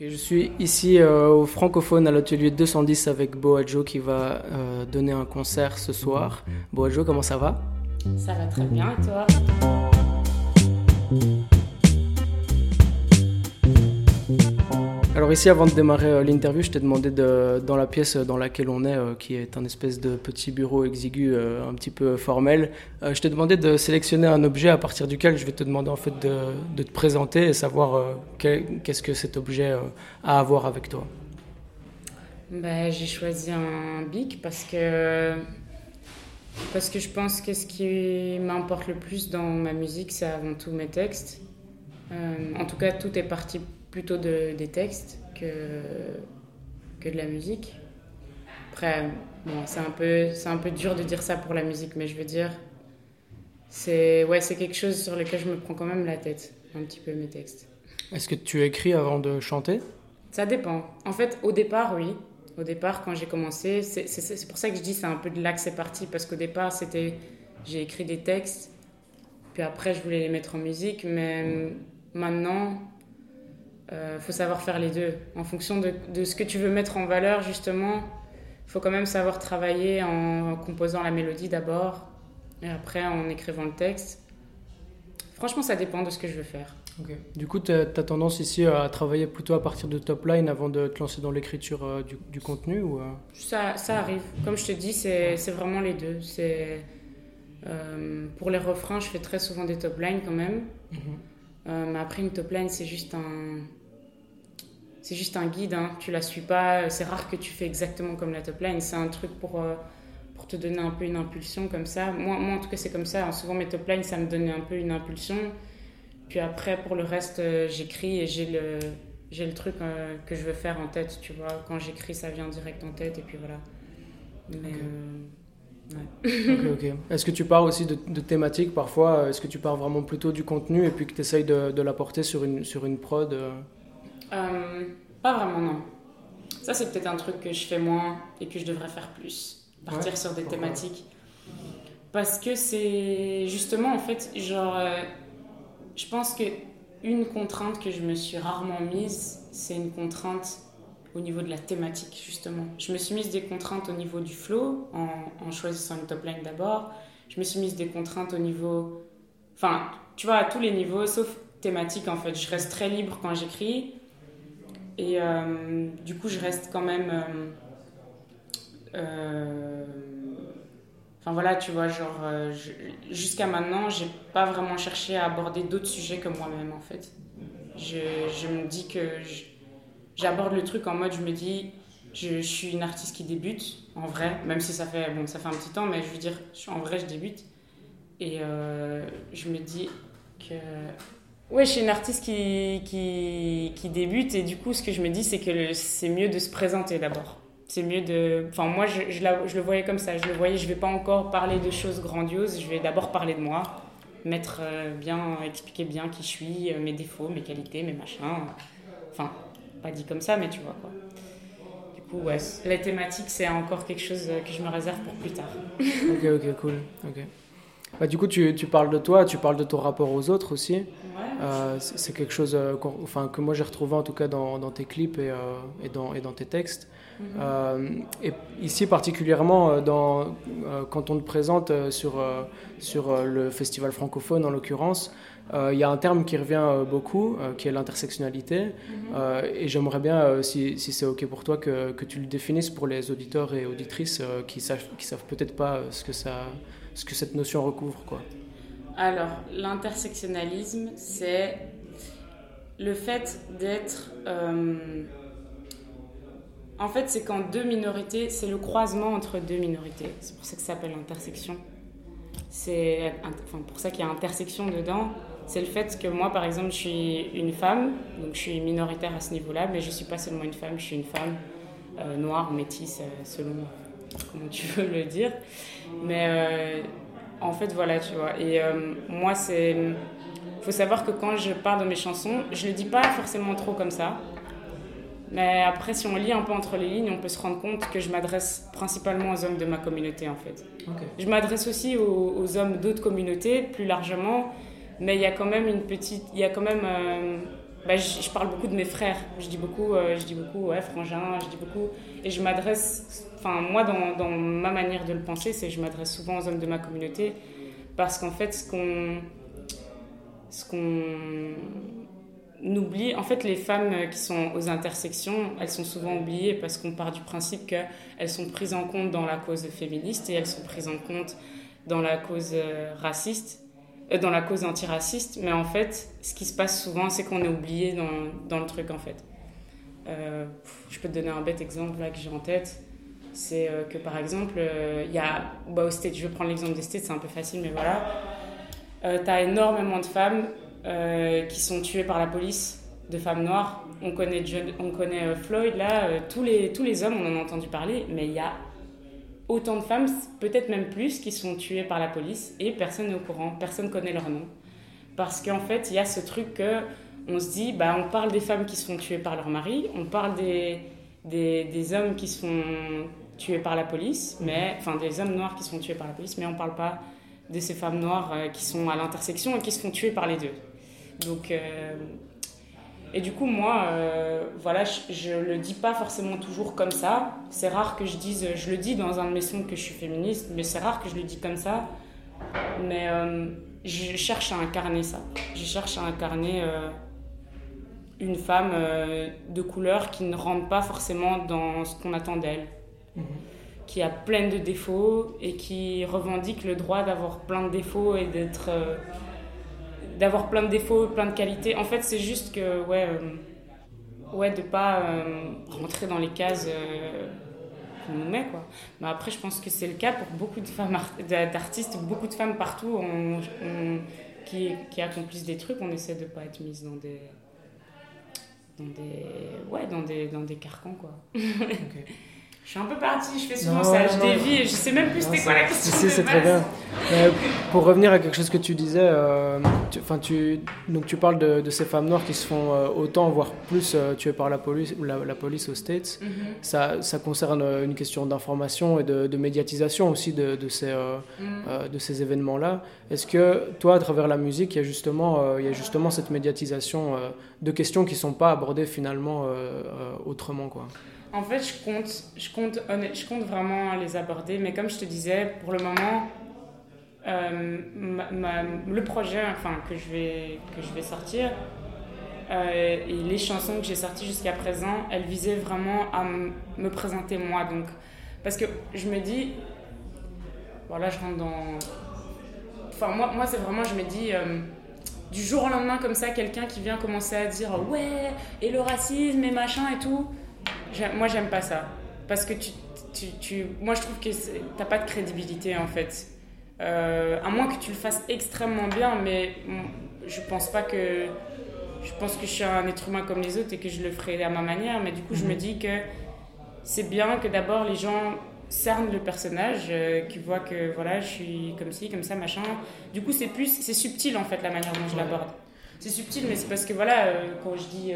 je suis ici euh, au francophone à l'atelier 210 avec Boajo qui va euh, donner un concert ce soir. Boajo, comment ça va? Ça va très bien et toi? Alors ici, avant de démarrer euh, l'interview, je t'ai demandé de, dans la pièce dans laquelle on est, euh, qui est un espèce de petit bureau exigu, euh, un petit peu formel, je t'ai demandé de sélectionner un objet à partir duquel je vais te demander en fait de, te présenter et savoir qu'est-ce que cet objet a à voir avec toi. Ben, j'ai choisi un bic parce que parce que je pense que ce qui m'importe le plus dans ma musique, c'est avant tout mes textes. en tout cas, tout est parti plutôt de, des textes que, que de la musique. Après, bon, c'est un, peu, un peu dur de dire ça pour la musique, mais je veux dire, c'est ouais, quelque chose sur lequel je me prends quand même la tête, un petit peu mes textes. Est-ce que tu écris avant de chanter? Ça dépend. En fait, au départ, oui. Au départ, quand j'ai commencé, c'est pour ça que je dis c'est un peu de là que c'est parti, parce qu'au départ, c'était j'ai écrit des textes, puis après, je voulais les mettre en musique, mais maintenant, euh, faut savoir faire les deux. En fonction de, de, ce que tu veux mettre en valeur, justement, il faut quand même savoir travailler en composant la mélodie d'abord et après en écrivant le texte. Franchement, ça dépend de ce que je veux faire. Du coup, tu as, tendance ici à travailler plutôt à partir de top line avant de te lancer dans l'écriture euh, du, du, contenu ou, euh? ça, ça, arrive. Comme je te dis, c'est vraiment les deux. C'est pour les refrains, je fais très souvent des top lines quand même. Mhm. mais après, une top line, c'est juste un, c'est juste un guide, hein. tu la suis pas, c'est rare que tu fais exactement comme la top line, c'est un truc pour, euh, pour te donner un peu une impulsion comme ça. Moi, moi en tout cas, c'est comme ça, hein. souvent mes top lines, ça me donne un peu une impulsion. Puis après, pour le reste, euh, j'écris et j'ai le, j'ai le truc euh, que je veux faire en tête, tu vois. Quand j'écris, ça vient direct en tête et puis voilà. Mais. Ouais. ok, ok. Est-ce que tu pars aussi de, de thématiques parfois Est-ce que tu pars vraiment plutôt du contenu et puis que tu essayes de, de l'apporter sur une, sur une prod euh, pas vraiment, non. Ça, c'est peut-être un truc que je fais moins et que je devrais faire plus. Partir sur des thématiques. Parce que c'est justement, en fait, genre, euh, je pense que une contrainte que je me suis rarement mise, c'est une contrainte au niveau de la thématique, justement. Je me suis mise des contraintes au niveau du flow, en, en choisissant une top line d'abord. Je me suis mise des contraintes au niveau. Enfin, tu vois, à tous les niveaux, sauf thématique, en fait. Je reste très libre quand j'écris. Et euh, du coup, je reste quand même. Euh, euh, enfin voilà, tu vois, genre, jusqu'à maintenant, j'ai pas vraiment cherché à aborder d'autres sujets que moi-même en fait. Je, me dis que j'aborde le truc en mode, je me dis, je, je, suis une artiste qui débute, en vrai, même si ça fait, bon, ça fait un petit temps, mais je veux dire, en vrai, je débute. Et je me dis que oui, je suis une artiste qui, qui, qui, débute et du coup, ce que je me dis, c'est que c'est mieux de se présenter d'abord. C'est mieux de. Enfin, moi, je, je, je, le voyais comme ça. Je le voyais, je vais pas encore parler de choses grandioses. Je vais d'abord parler de moi, mettre euh, bien, expliquer bien qui je suis, euh, mes défauts, mes qualités, mes machins. Enfin, pas dit comme ça, mais tu vois quoi. Du coup, ouais, la thématique, c'est encore quelque chose que je me réserve pour plus tard. ok, ok, cool. Ok. Bah, du coup, tu, tu, parles de toi, tu parles de ton rapport aux autres aussi. Euh, c'est quelque chose euh, enfin, que moi j'ai retrouvé en tout cas dans, dans tes clips et, euh, et, dans, et, dans, tes textes. Mhm. et ici particulièrement, dans, quand on te présente sur, sur le festival francophone en l'occurrence, il y a un terme qui revient beaucoup, qui est l'intersectionnalité. Mhm. et j'aimerais bien, si, si c'est OK pour toi, que, que, tu le définisses pour les auditeurs et auditrices qui ne savent, qui savent peut-être pas ce que, ça, ce que cette notion recouvre. Quoi. Alors, l'intersectionnalisme, c'est le fait d'être... Euh, en fait, c'est quand deux minorités, c'est le croisement entre deux minorités. C'est pour ça que ça s'appelle intersection. C'est enfin, pour ça qu'il y a intersection dedans. C'est le fait que moi, par exemple, je suis une femme, donc je suis minoritaire à ce niveau-là, mais je ne suis pas seulement une femme, je suis une femme euh, noire, métisse, euh, selon comment tu veux le dire. Mais en fait, voilà, tu vois. Et euh, moi, c'est. faut savoir que quand je parle de mes chansons, je le dis pas forcément trop comme ça. Mais après, si on lit un peu entre les lignes, on peut se rendre compte que je m'adresse principalement aux hommes de ma communauté, en fait. Je m'adresse aussi aux, hommes d'autres communautés, plus largement. Mais il y a quand même une petite. Il y a quand même. Euh, bah, je, parle beaucoup de mes frères. Je dis beaucoup, euh, je dis beaucoup, ouais, frangin, je dis beaucoup. Et je m'adresse, enfin, moi, dans, ma manière de le penser, c'est je m'adresse souvent aux hommes de ma communauté. Parce qu'en fait, ce qu'on. Ce qu'on oublie, en fait, les femmes qui sont aux intersections, elles sont souvent oubliées parce qu'on part du principe qu'elles sont prises en compte dans la cause féministe et elles sont prises en compte dans la cause euh, raciste dans la cause antiraciste, mais en fait, ce qui se passe souvent, c'est qu'on est oublié dans, dans, le truc, en fait. Euh, je peux te donner un bête exemple là que j'ai en tête. C'est euh, que par exemple, il y a, bah, au State, je vais prendre l'exemple des States, c'est un peu facile, mais voilà. tu as énormément de femmes qui sont tuées par la police, de femmes noires. On connaît, on connaît Floyd, là, tous, les, tous les hommes, on en a entendu parler, mais il y a autant de femmes, peut-être même plus, qui sont tuées par la police et personne n'est au courant, personne connaît leur nom. Parce qu'en fait, il y a ce truc que on se dit, bah, on parle des femmes qui sont tuées par leur mari, on parle des, des, hommes qui sont tués par la police, mais enfin des hommes noirs qui sont tués par la police, mais on ne parle pas de ces femmes noires euh, qui sont à l'intersection et qui se font tuer par les deux. Donc euh, et du coup, moi, euh, voilà, je, ne le dis pas forcément toujours comme ça. C'est rare que je dise, je le dis dans un de mes sons que je suis féministe, mais c'est rare que je le dis comme ça. Mais euh, je cherche à incarner ça. Je cherche à incarner euh, une femme de couleur qui ne rentre pas forcément dans ce qu'on attend d'elle. Mhm. Qui a plein de défauts et qui revendique le droit d'avoir plein de défauts et d'être d'avoir plein de défauts, plein de qualités. En fait, c'est juste que, ouais, euh, ouais de pas euh, rentrer dans les cases euh, qu'on nous met, quoi. Mais après, je pense que c'est le cas pour beaucoup de femmes d'artistes, beaucoup de femmes partout qui, accomplissent des trucs. On essaie de pas être mise dans des, dans des, ouais, dans des, dans des carcans, quoi. Je suis un peu partie, je fais souvent ça, je dévie et je sais même plus c'était quoi la question. Si, c'est très bien. Euh, pour revenir à quelque chose que tu disais, euh, tu, tu, donc tu parles de, ces femmes noires qui se font euh, autant, voire plus tuées par la police, la, la police aux States. Mhm. ça, ça, concerne une question d'information et de, médiatisation aussi de, de ces, de ces événements-là. Est-ce que toi, à travers la musique, il y a justement, il y a justement cette médiatisation de questions qui ne sont pas abordées finalement autrement quoi? En fait, je compte, je, compte, je compte vraiment les aborder, mais comme je te disais, pour le moment, euh, le projet enfin, que, je vais, que je vais sortir euh, et les chansons que j'ai sorties jusqu'à présent, elles visaient vraiment à me présenter moi. Donc, parce que je me dis, voilà, je rentre dans. Enfin, moi, moi c'est vraiment, je me dis. Euh, du jour au lendemain, comme ça, quelqu'un qui vient commencer à dire ouais, et le racisme et machin et tout moi, j'aime pas ça. Parce que tu, tu, tu moi, je trouve que t'as pas de crédibilité, en fait. Euh, à moins que tu le fasses extrêmement bien, mais je pense pas que. Je pense que je suis un être humain comme les autres et que je le ferai à ma manière, mais du coup, je me mhm. dis que c'est bien que d'abord les gens cernent le personnage, euh, qu'ils voient que voilà, je suis comme ci, comme ça, machin. Du coup, c'est plus. C'est subtil, en fait, la manière dont je l'aborde. C'est subtil, mais c'est parce que voilà, euh, quand je dis.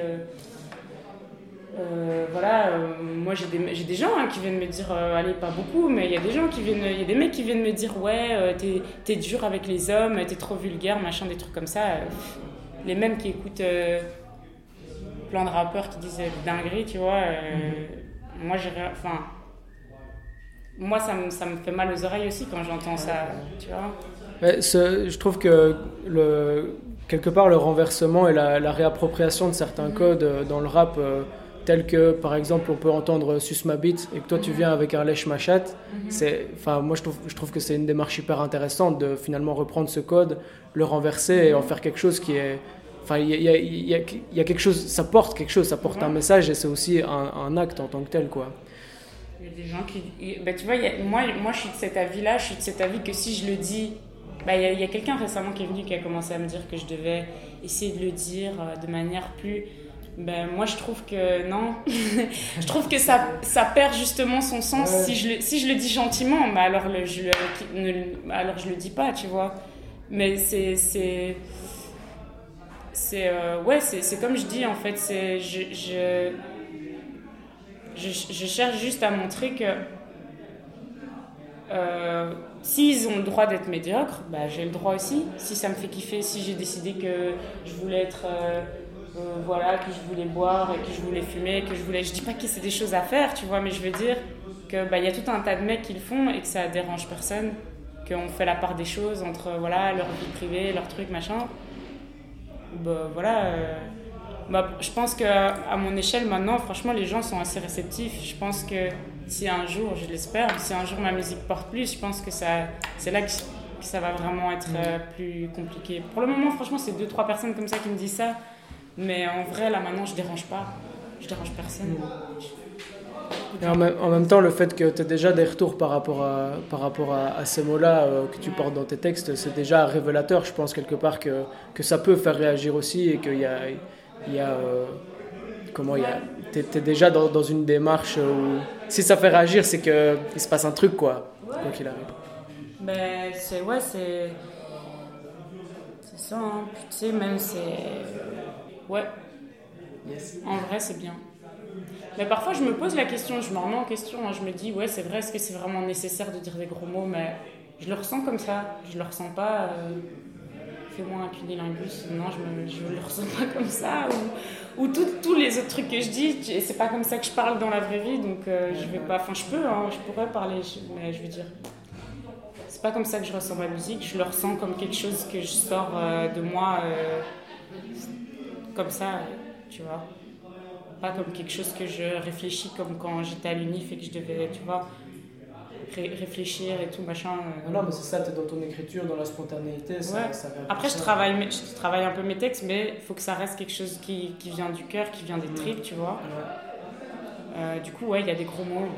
Euh, voilà, euh, moi j'ai des, des, gens hein, qui viennent me dire, euh, allez, pas beaucoup, mais il y a des gens qui viennent, il y a des mecs qui viennent me dire, ouais, t'es, es dur avec les hommes, t'es trop vulgaire, machin, des trucs comme ça. les mêmes qui écoutent plein de rappeurs qui disent dinguerie, tu vois. Moi, j'ai Enfin. Moi, ça me, ça me fait mal aux oreilles aussi quand j'entends ça, tu vois. je trouve que le, quelque part le renversement et la, réappropriation de certains mhm. codes dans le rap tel que par exemple on peut entendre Sus ma et que toi tu viens avec un lèche machat, mhm. c'est, enfin moi je trouve, je trouve que c'est une démarche hyper intéressante de finalement reprendre ce code, le renverser et en faire quelque chose qui est, enfin il y a, y, a, y a, quelque chose, ça porte quelque chose, ça porte un message et c'est aussi un, un, acte en tant que tel quoi. Il y a des gens qui, ben, tu vois, moi, moi je suis de cet avis-là, je suis de cet avis que si je le dis bah, il y a, a quelqu'un récemment qui est venu qui a commencé à me dire que je devais essayer de le dire euh, de manière plus ben, moi, je trouve que non. je trouve que ça, ça perd justement son sens si, je le, si je le dis gentiment. Mais alors, le, je le, alors, je le dis pas, tu vois. Mais c'est. c'est c'est euh, ouais c'est comme je dis en fait c'est je je, je, cherche juste à montrer que euh, s'ils ont le droit d'être médiocres bah, j'ai le droit aussi si ça me fait kiffer si j'ai décidé que je voulais être euh, voilà, que je voulais boire et que je voulais fumer, que je voulais. Je dis pas que c'est des choses à faire, tu vois, mais je veux dire que bah, y a tout un tas de mecs qui le font et que ça dérange personne, qu'on fait la part des choses entre voilà leur vie privée, leurs trucs, machin. Bah, voilà. Euh, bah, je pense qu'à à mon échelle maintenant, franchement, les gens sont assez réceptifs. Je pense que si un jour, je l'espère, si un jour ma musique porte plus, je pense que ça, c'est là que, ça va vraiment être euh, plus compliqué. Pour le moment, franchement, c'est deux, trois personnes comme ça qui me disent ça. Mais en vrai, là maintenant, je dérange pas. Je dérange personne. Et en, même, temps, le fait que tu aies déjà des retours par rapport à, par rapport à, ces mots-là euh, que tu portes dans tes textes, c'est déjà révélateur, je pense, quelque part, que, que ça peut faire réagir aussi et qu'il y a. Il y a euh, comment il y a. Tu es, déjà dans, dans, une démarche où. Si ça fait réagir, c'est qu'il se passe un truc, quoi. Quoi qu'il arrive. Ben, c'est. Ouais, c'est. C'est ça, hein. Tu sais, même c'est Ouais. En vrai, c'est bien. Mais parfois, je me pose la question, je me remets en question. Hein. je me dis, ouais, c'est vrai, est-ce que c'est vraiment nécessaire de dire des gros mots Mais je le ressens comme ça. Je le ressens pas. Euh, fais-moi un cunilingus. Non, je, ne le ressens pas comme ça. Ou, tous les autres trucs que je dis, c'est pas comme ça que je parle dans la vraie vie. Donc, euh, je vais pas. Enfin, je peux, hein, je pourrais parler, mais je veux dire. C'est pas comme ça que je ressens ma musique. Je le ressens comme quelque chose que je sors euh, de moi comme ça, tu vois. Pas comme quelque chose que je réfléchis comme quand j'étais à l'UNIF et que je devais, tu vois, réfléchir et tout, machin. Euh. Non, mais c'est ça, tu es dans ton écriture, dans la spontanéité. Ça, Après, je travaille, je travaille un peu mes textes, mais il faut que ça reste quelque chose qui, qui vient du cœur, qui vient des tripes, tu vois. Euh, du coup, ouais, il y a des gros mots.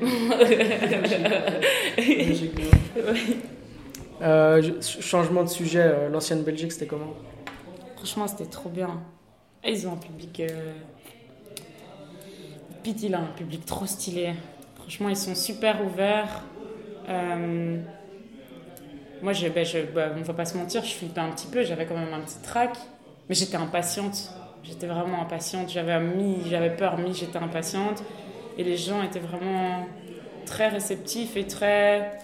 euh, changement de sujet, l'ancienne Belgique, c'était comment? Franchement, c'était trop bien. ils ont un public. Euh... Piti, un public trop stylé. Franchement, ils sont super ouverts. Euh, moi, ben, je, ben, on va pas se mentir, je flippais un petit peu. J'avais quand même un petit trac. Mais j'étais impatiente. J'étais vraiment impatiente. J'avais mis, j'avais peur, mis, j'étais impatiente. Et les gens étaient vraiment très réceptifs et très.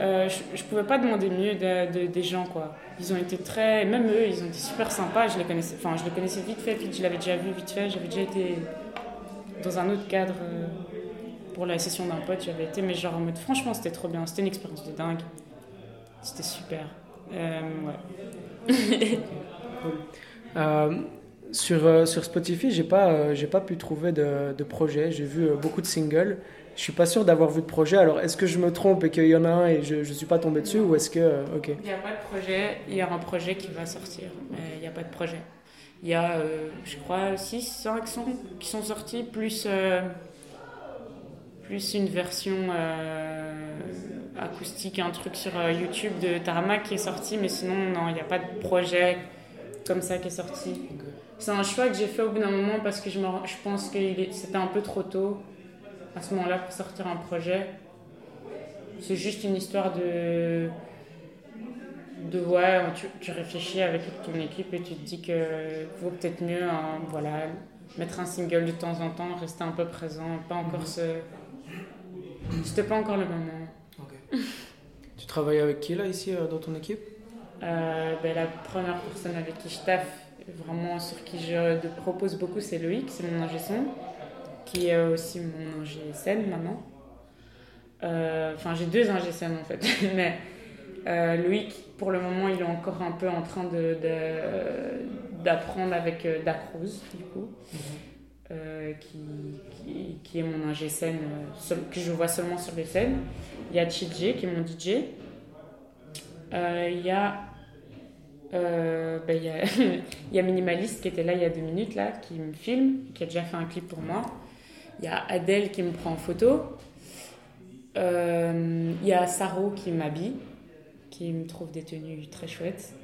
Euh, je, ne pouvais pas demander mieux de, des gens, quoi ils ont été très. Même eux, ils ont été super sympas. Je les connaissais, enfin, je les connaissais vite fait, puis je l'avais déjà vu vite fait. J'avais déjà été dans un autre cadre euh, pour la session d'un pote. J'avais été, mais genre en mode, franchement, c'était trop bien. C'était une expérience de dingue. C'était super. Euh, ouais. Sur, sur Spotify, j'ai pas, j'ai pas pu trouver de, de projet. J'ai vu beaucoup de singles. Je suis pas sûr d'avoir vu de projet. Alors, est-ce que je me trompe et qu'il y en a un et je ne suis pas tombé dessus ou est-ce que. Euh, ok. Il n'y a pas de projet. Il y a un projet qui va sortir, mais il n'y a pas de projet. Il y a, euh, je crois, 6, 5 sons qui sont sortis, plus, euh, plus une version acoustique, un truc sur YouTube de Tarmac qui est sorti, mais sinon, non, il n'y a pas de projet comme ça qui est sorti. C'est un choix que j'ai fait au bout d'un moment parce que je, me, je pense que c'était un peu trop tôt à ce moment-là pour sortir un projet. C'est juste une histoire de. de ouais, tu, réfléchis avec ton équipe et tu te dis que vaut peut-être mieux hein, voilà, mettre un single de temps en temps, rester un peu présent, pas encore ce. C'était pas encore le moment. tu travailles avec qui là ici euh, dans ton équipe? Euh, ben, La première personne avec qui je taffe, vraiment sur qui je propose beaucoup, c'est Loïc, c'est mon ingé son qui est aussi mon ingé maintenant. Euh, enfin, j'ai deux ingé en fait. Mais euh, Loïc, pour le moment, il est encore un peu en train de, d'apprendre avec euh, Dacruz, du coup, mhm. qui, qui, est mon ingé scène, que je vois seulement sur les scènes. Il y a Chidje, qui est mon DJ. il y a ben, il, y a, il y a Minimaliste qui était là il y a deux minutes, là, qui me filme, qui a déjà fait un clip pour moi. Il y a Adèle qui me prend en photo. Euh, il y a Saro qui m'habille, qui me trouve des tenues très chouettes.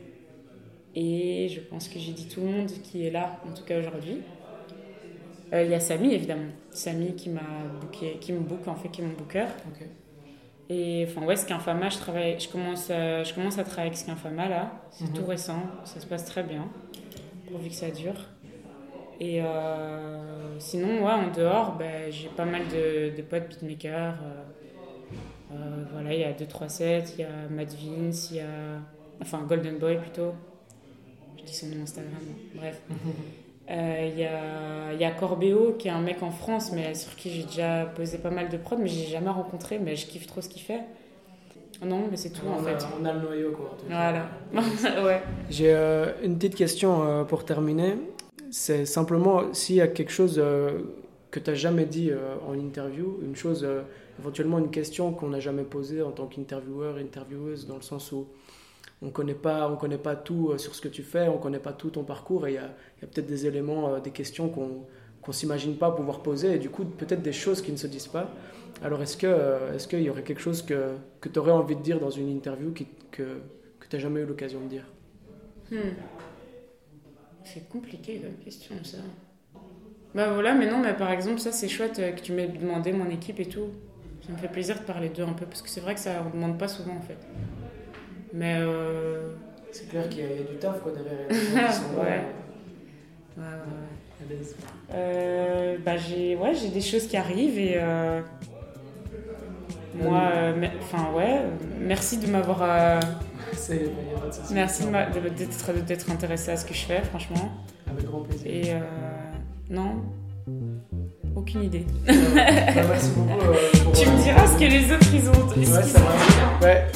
Et je pense que j'ai dit tout le monde qui est là, en tout cas aujourd'hui. Euh, il y a Samy, évidemment. Samy qui, m'a booké, qui me book, en fait, qui est mon booker. Et enfin, ouais, Skinfama, je, travaille, je, commence à, je commence à travailler avec Skinfama là. C'est mhm. tout récent, ça se passe très bien, pourvu que ça dure. Et euh, sinon, ouais, en dehors, ben, j'ai pas mal de, de potes beatmakers. Euh, euh, voilà, il y a 2-3 sets, il y a Matt Vince, il y a. Enfin, Golden Boy plutôt. dis son nom Instagram. Bref. Euh, Il y, a, y a Corbéo qui est un mec en France, mais sur qui j'ai déjà posé pas mal de prod, mais j'ai jamais rencontré, mais je kiffe trop ce qu'il fait. Non, mais c'est tout on en a, fait. On a le noyau quoi. Voilà. ouais. J'ai euh, une petite question euh, pour terminer. C'est simplement s'il y a quelque chose euh, que tu n'as jamais dit euh, en interview, une chose, euh, éventuellement une question qu'on n'a jamais posée en tant qu'intervieweur, intervieweuse, dans le sens où on on connaît pas tout sur ce que tu fais, on connaît pas tout ton parcours et il y a, peut-être des éléments, des questions qu'on qu'on s'imagine pas pouvoir poser et du coup peut-être des choses qui ne se disent pas. Alors est-ce que est-ce qu'il y aurait quelque chose que, que tu aurais envie de dire dans une interview que, que tu n'as jamais eu l'occasion de dire? Hmm. C'est compliqué la question ça. Bah voilà, mais non, mais par exemple, ça c'est chouette euh, que tu m'aies demandé mon équipe et tout. Ça me fait plaisir de parler d'eux un peu parce que c'est vrai que ça on demande pas souvent en fait. Mais euh... C'est clair qu'il y, y a du taf quoi derrière. Ouais. ouais, ouais, Euh, bah j'ai ouais j'ai des choses qui arrivent et euh, moi enfin ouais merci de m'avoir il y a pas de souci. merci d'être intéressé à ce que je fais franchement Avec grand plaisir. et euh, non aucune idée Euh, bah, merci beaucoup. euh, pour, tu euh, me diras ce que les autres ils ont Ouais, ça va. Ouais,